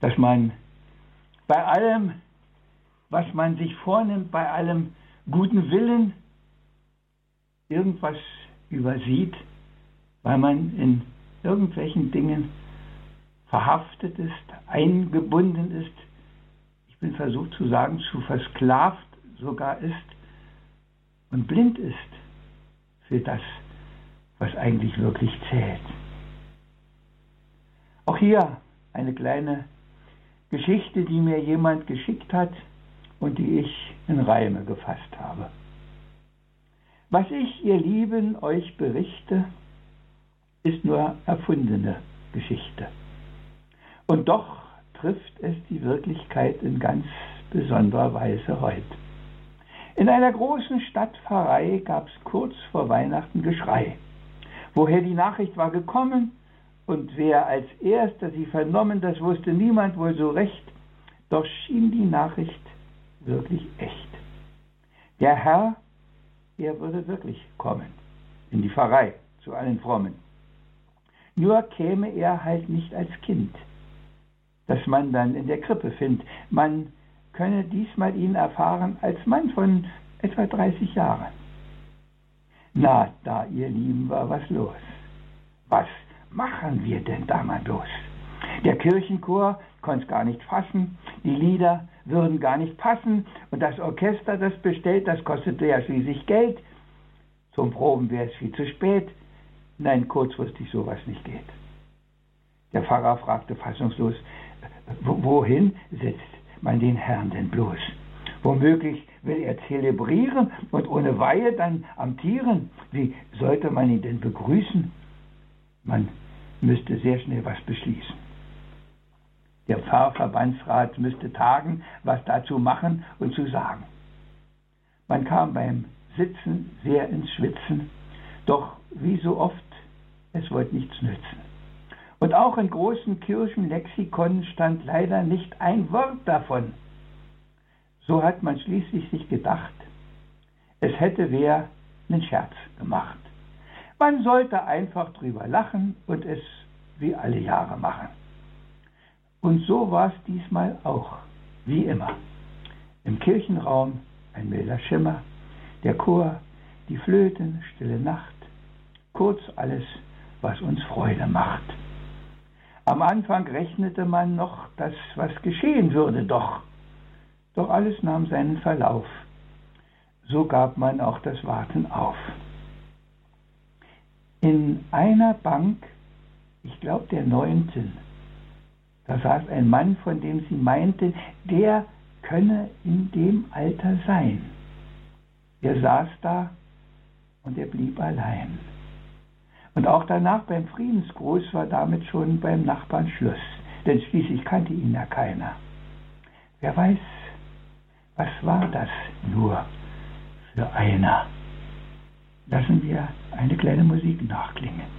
Dass man bei allem, was man sich vornimmt, bei allem guten Willen irgendwas übersieht, weil man in irgendwelchen Dingen verhaftet ist, eingebunden ist, ich bin versucht zu sagen, zu versklavt sogar ist und blind ist für das, was eigentlich wirklich zählt. Auch hier eine kleine Geschichte, die mir jemand geschickt hat und die ich in Reime gefasst habe. Was ich, ihr Lieben, euch berichte, ist nur erfundene Geschichte. Und doch trifft es die Wirklichkeit in ganz besonderer Weise heute. In einer großen Stadtpfarrei gab es kurz vor Weihnachten Geschrei. Woher die Nachricht war gekommen und wer als erster sie vernommen, das wusste niemand wohl so recht, doch schien die Nachricht wirklich echt. Der Herr, er würde wirklich kommen in die Pfarrei zu allen Frommen. Nur käme er halt nicht als Kind, das man dann in der Krippe findet. Man könne diesmal ihn erfahren als Mann von etwa 30 Jahren. Na, da, ihr Lieben, war was los. Was machen wir denn da mal bloß? Der Kirchenchor konnte es gar nicht fassen, die Lieder würden gar nicht passen und das Orchester, das bestellt, das kostete ja schließlich Geld. Zum Proben wäre es viel zu spät. Nein, kurzfristig sowas nicht geht. Der Pfarrer fragte fassungslos, wohin setzt man den Herrn denn bloß? Womöglich will er zelebrieren und ohne Weihe dann amtieren. Wie sollte man ihn denn begrüßen? Man müsste sehr schnell was beschließen. Der Pfarrverbandsrat müsste tagen, was dazu machen und zu sagen. Man kam beim Sitzen sehr ins Schwitzen, doch wie so oft, es wollte nichts nützen. Und auch in großen Kirchenlexikonen stand leider nicht ein Wort davon. So hat man schließlich sich gedacht, es hätte wer einen Scherz gemacht. Man sollte einfach drüber lachen und es wie alle Jahre machen. Und so war es diesmal auch, wie immer. Im Kirchenraum ein milder Schimmer, der Chor, die Flöten, stille Nacht, kurz alles, was uns Freude macht. Am Anfang rechnete man noch, dass was geschehen würde, doch, doch alles nahm seinen Verlauf. So gab man auch das Warten auf. In einer Bank, ich glaube der neunten, da saß ein Mann, von dem sie meinte, der könne in dem Alter sein. Er saß da und er blieb allein. Und auch danach beim Friedensgruß war damit schon beim Nachbarn Schluss, denn schließlich kannte ihn ja keiner. Wer weiß, was war das nur für einer? Lassen wir eine kleine Musik nachklingen.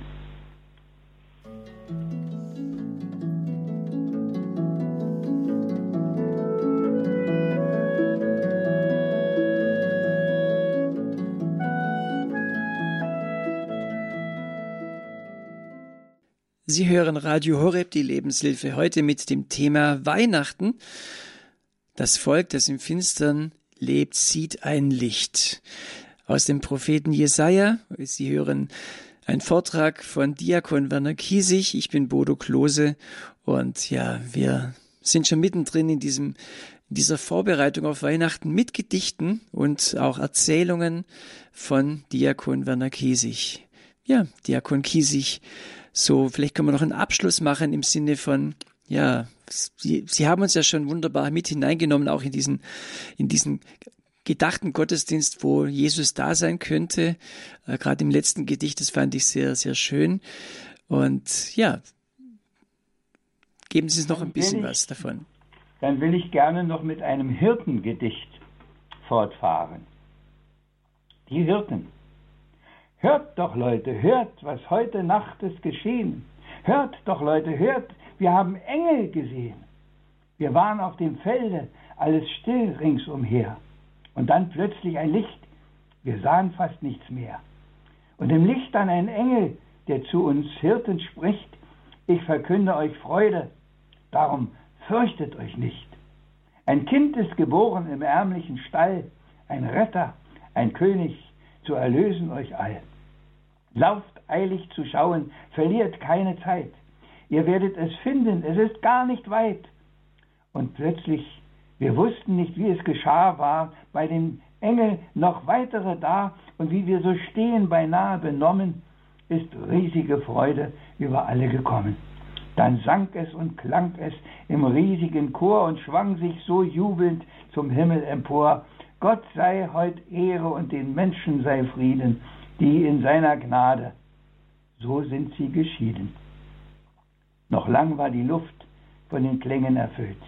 Sie hören Radio Horeb, die Lebenshilfe, heute mit dem Thema Weihnachten. Das Volk, das im Finstern lebt, sieht ein Licht. Aus dem Propheten Jesaja. Sie hören einen Vortrag von Diakon Werner Kiesig. Ich bin Bodo Klose und ja, wir sind schon mittendrin in diesem, in dieser Vorbereitung auf Weihnachten mit Gedichten und auch Erzählungen von Diakon Werner Kiesig. Ja, Diakon Kiesig so, vielleicht können wir noch einen Abschluss machen im Sinne von, ja, Sie, Sie haben uns ja schon wunderbar mit hineingenommen, auch in diesen, in diesen gedachten Gottesdienst, wo Jesus da sein könnte. Äh, Gerade im letzten Gedicht, das fand ich sehr, sehr schön. Und ja, geben Sie uns noch ein bisschen ich, was davon. Dann will ich gerne noch mit einem Hirtengedicht fortfahren. Die Hirten. Hört doch, Leute, hört, was heute Nacht ist geschehen. Hört doch, Leute, hört, wir haben Engel gesehen. Wir waren auf dem Felde, alles still ringsumher. Und dann plötzlich ein Licht. Wir sahen fast nichts mehr. Und im Licht dann ein Engel, der zu uns Hirten spricht. Ich verkünde euch Freude, darum fürchtet euch nicht. Ein Kind ist geboren im ärmlichen Stall, ein Retter, ein König, zu erlösen euch all. Lauft eilig zu schauen, verliert keine Zeit. Ihr werdet es finden, es ist gar nicht weit. Und plötzlich, wir wussten nicht, wie es geschah, war bei dem Engel noch weitere da, und wie wir so stehen, beinahe benommen, ist riesige Freude über alle gekommen. Dann sang es und klang es im riesigen Chor und schwang sich so jubelnd zum Himmel empor. Gott sei heut Ehre und den Menschen sei Frieden die in seiner Gnade, so sind sie geschieden. Noch lang war die Luft von den Klängen erfüllt.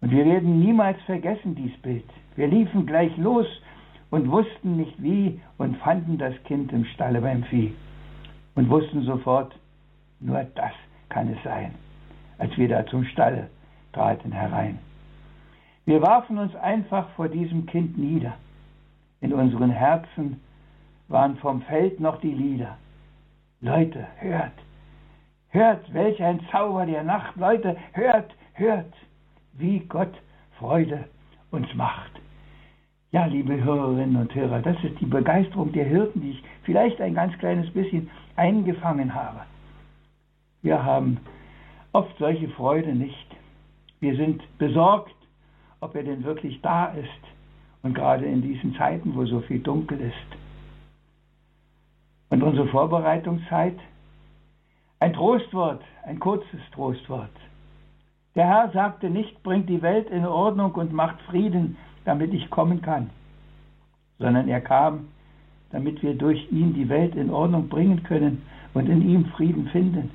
Und wir werden niemals vergessen dies Bild. Wir liefen gleich los und wussten nicht wie und fanden das Kind im Stalle beim Vieh und wussten sofort, nur das kann es sein, als wir da zum Stalle traten herein. Wir warfen uns einfach vor diesem Kind nieder. In unseren Herzen waren vom Feld noch die Lieder. Leute, hört, hört, welch ein Zauber der Nacht. Leute, hört, hört, wie Gott Freude uns macht. Ja, liebe Hörerinnen und Hörer, das ist die Begeisterung der Hirten, die ich vielleicht ein ganz kleines bisschen eingefangen habe. Wir haben oft solche Freude nicht. Wir sind besorgt, ob er denn wirklich da ist. Und gerade in diesen Zeiten, wo so viel dunkel ist. Und unsere Vorbereitungszeit? Ein Trostwort, ein kurzes Trostwort. Der Herr sagte nicht, bringt die Welt in Ordnung und macht Frieden, damit ich kommen kann, sondern er kam, damit wir durch ihn die Welt in Ordnung bringen können und in ihm Frieden finden.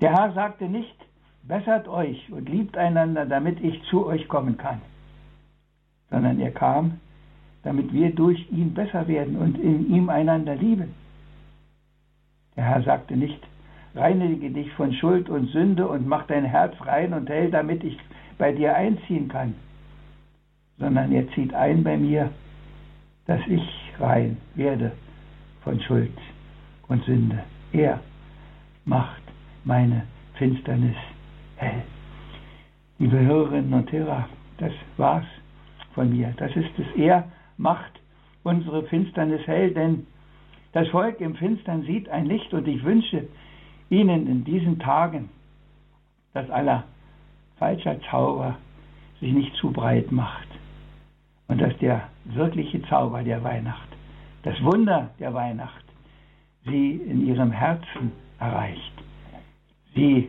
Der Herr sagte nicht, bessert euch und liebt einander, damit ich zu euch kommen kann, sondern er kam, damit wir durch ihn besser werden und in ihm einander lieben. Der Herr sagte nicht, reinige dich von Schuld und Sünde und mach dein Herz rein und hell, damit ich bei dir einziehen kann, sondern er zieht ein bei mir, dass ich rein werde von Schuld und Sünde. Er macht meine Finsternis hell. Liebe Hörerinnen und Hörer, das war's von mir. Das ist es. Er macht unsere Finsternis hell, denn das Volk im Finstern sieht ein Licht und ich wünsche Ihnen in diesen Tagen, dass aller falscher Zauber sich nicht zu breit macht und dass der wirkliche Zauber der Weihnacht, das Wunder der Weihnacht, Sie in Ihrem Herzen erreicht. Sie,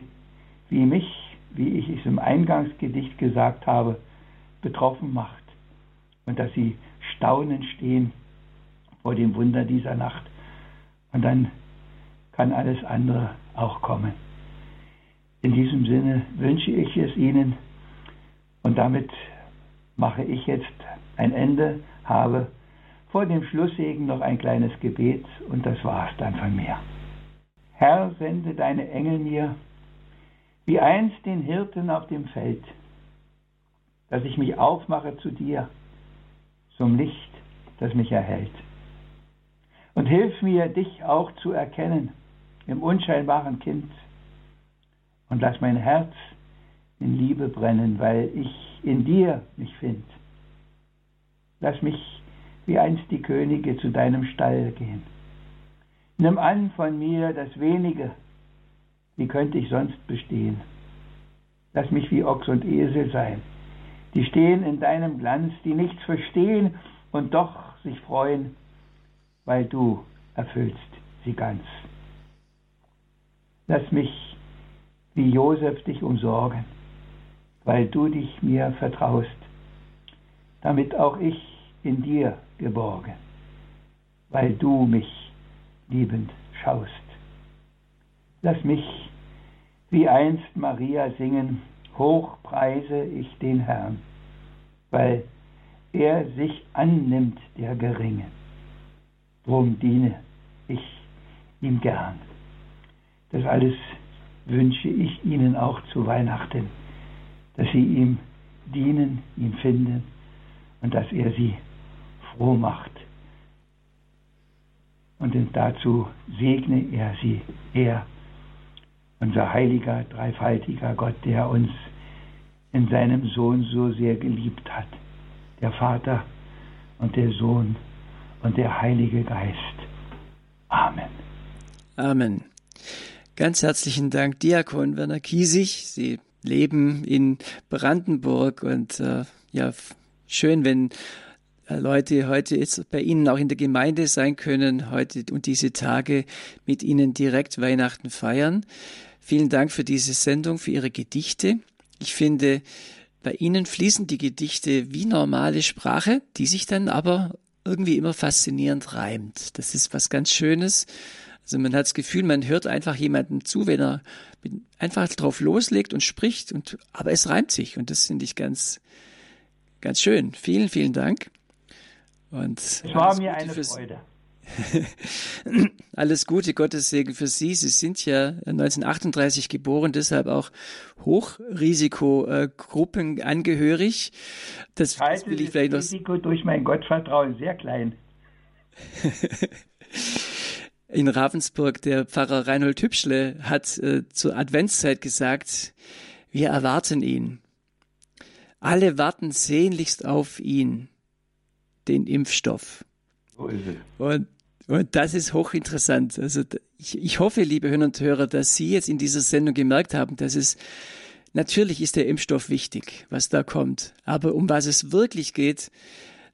wie mich, wie ich es im Eingangsgedicht gesagt habe, betroffen macht und dass Sie staunend stehen vor dem Wunder dieser Nacht. Und dann kann alles andere auch kommen. In diesem Sinne wünsche ich es Ihnen und damit mache ich jetzt ein Ende, habe vor dem Schlusssegen noch ein kleines Gebet und das war's dann von mir. Herr, sende deine Engel mir, wie einst den Hirten auf dem Feld, dass ich mich aufmache zu dir, zum Licht, das mich erhält. Und hilf mir, dich auch zu erkennen im unscheinbaren Kind. Und lass mein Herz in Liebe brennen, weil ich in dir mich find. Lass mich wie einst die Könige zu deinem Stall gehen. Nimm an von mir das wenige, wie könnte ich sonst bestehen? Lass mich wie Ochs und Esel sein, die stehen in deinem Glanz, die nichts verstehen und doch sich freuen, weil du erfüllst sie ganz. Lass mich wie Josef dich umsorgen, weil du dich mir vertraust, damit auch ich in dir geborgen, weil du mich liebend schaust. Lass mich wie einst Maria singen, hoch preise ich den Herrn, weil er sich annimmt der Geringe. Drum diene ich ihm gern. Das alles wünsche ich Ihnen auch zu Weihnachten, dass Sie ihm dienen, ihn finden und dass er Sie froh macht. Und dazu segne er Sie, er, unser heiliger, dreifaltiger Gott, der uns in seinem Sohn so sehr geliebt hat, der Vater und der Sohn und der Heilige Geist. Amen. Amen. Ganz herzlichen Dank, Diakon Werner Kiesig. Sie leben in Brandenburg und äh, ja, schön, wenn äh, Leute heute jetzt bei Ihnen auch in der Gemeinde sein können, heute und diese Tage mit Ihnen direkt Weihnachten feiern. Vielen Dank für diese Sendung, für Ihre Gedichte. Ich finde, bei Ihnen fließen die Gedichte wie normale Sprache, die sich dann aber irgendwie immer faszinierend reimt. Das ist was ganz Schönes. Also man hat das Gefühl, man hört einfach jemandem zu, wenn er einfach drauf loslegt und spricht und, aber es reimt sich und das finde ich ganz, ganz schön. Vielen, vielen Dank. Und es war mir eine Freude. <laughs> Alles Gute, Gottes Segen für Sie. Sie sind ja 1938 geboren, deshalb auch Hochrisikogruppen angehörig. Das, das will ich vielleicht noch. Risiko durch mein Gottvertrauen sehr klein. <laughs> In Ravensburg, der Pfarrer Reinhold Hübschle hat äh, zur Adventszeit gesagt, wir erwarten ihn. Alle warten sehnlichst auf ihn, den Impfstoff. Und und das ist hochinteressant. Also ich, ich hoffe, liebe Hörer und Hörer, dass Sie jetzt in dieser Sendung gemerkt haben, dass es natürlich ist der Impfstoff wichtig, was da kommt. Aber um was es wirklich geht,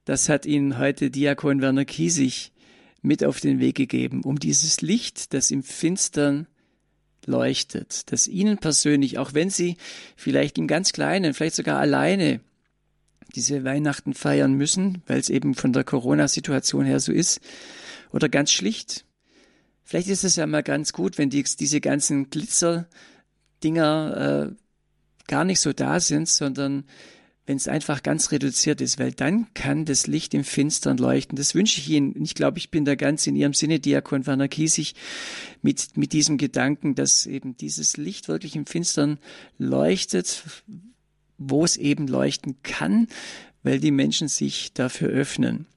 das hat Ihnen heute Diakon Werner Kiesig mit auf den Weg gegeben, um dieses Licht, das im Finstern leuchtet, das Ihnen persönlich, auch wenn Sie vielleicht im ganz Kleinen, vielleicht sogar alleine diese Weihnachten feiern müssen, weil es eben von der Corona-Situation her so ist, oder ganz schlicht. Vielleicht ist es ja mal ganz gut, wenn die, diese ganzen Glitzer-Dinger äh, gar nicht so da sind, sondern wenn es einfach ganz reduziert ist, weil dann kann das Licht im Finstern leuchten. Das wünsche ich Ihnen. Ich glaube, ich bin da ganz in Ihrem Sinne, Diakon Werner Kiesig, mit, mit diesem Gedanken, dass eben dieses Licht wirklich im Finstern leuchtet, wo es eben leuchten kann, weil die Menschen sich dafür öffnen.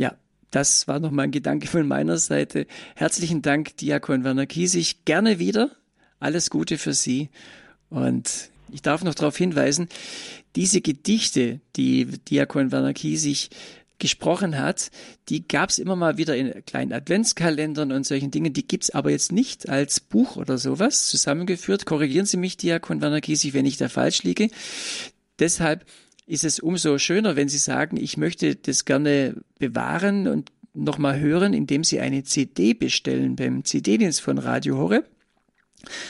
Ja, das war nochmal ein Gedanke von meiner Seite. Herzlichen Dank, Diakon Werner Kiesig. Gerne wieder. Alles Gute für Sie. Und ich darf noch darauf hinweisen, diese Gedichte, die Diakon Werner Kiesig gesprochen hat, die gab es immer mal wieder in kleinen Adventskalendern und solchen Dingen. Die gibt's aber jetzt nicht als Buch oder sowas zusammengeführt. Korrigieren Sie mich, Diakon Werner Kiesig, wenn ich da falsch liege. Deshalb ist es umso schöner, wenn Sie sagen, ich möchte das gerne bewahren und nochmal hören, indem Sie eine CD bestellen beim CD-Dienst von Radio Horeb.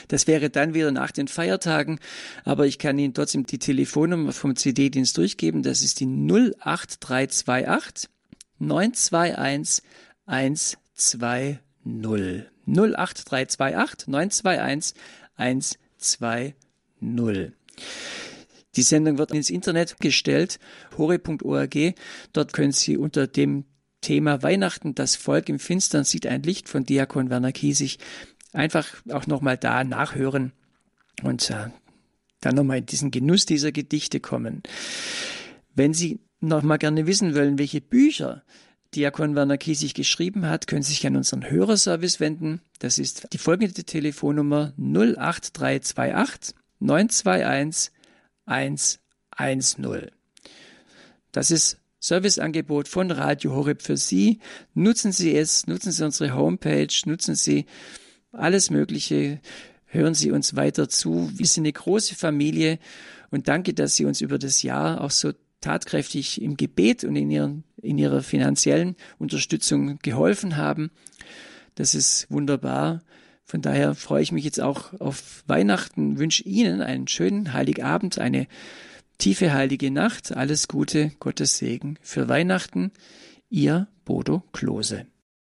Das wäre dann wieder nach den Feiertagen, aber ich kann Ihnen trotzdem die Telefonnummer vom CD-Dienst durchgeben. Das ist die 08328 921 120. 08328 921 120. Die Sendung wird ins Internet gestellt, hore.org. Dort können Sie unter dem Thema Weihnachten, das Volk im Finstern sieht ein Licht von Diakon Werner Kiesig einfach auch nochmal da nachhören und äh, dann nochmal in diesen Genuss dieser Gedichte kommen. Wenn Sie nochmal gerne wissen wollen, welche Bücher Diakon Werner Kiesig geschrieben hat, können Sie sich an unseren Hörerservice wenden. Das ist die folgende Telefonnummer 08328 921 110. Das ist Serviceangebot von Radio Horeb für Sie. Nutzen Sie es, nutzen Sie unsere Homepage, nutzen Sie alles Mögliche. Hören Sie uns weiter zu. Wir sind eine große Familie und danke, dass Sie uns über das Jahr auch so tatkräftig im Gebet und in, ihren, in Ihrer finanziellen Unterstützung geholfen haben. Das ist wunderbar. Von daher freue ich mich jetzt auch auf Weihnachten, wünsche Ihnen einen schönen Heiligabend, eine tiefe heilige Nacht. Alles Gute, Gottes Segen für Weihnachten. Ihr Bodo Klose.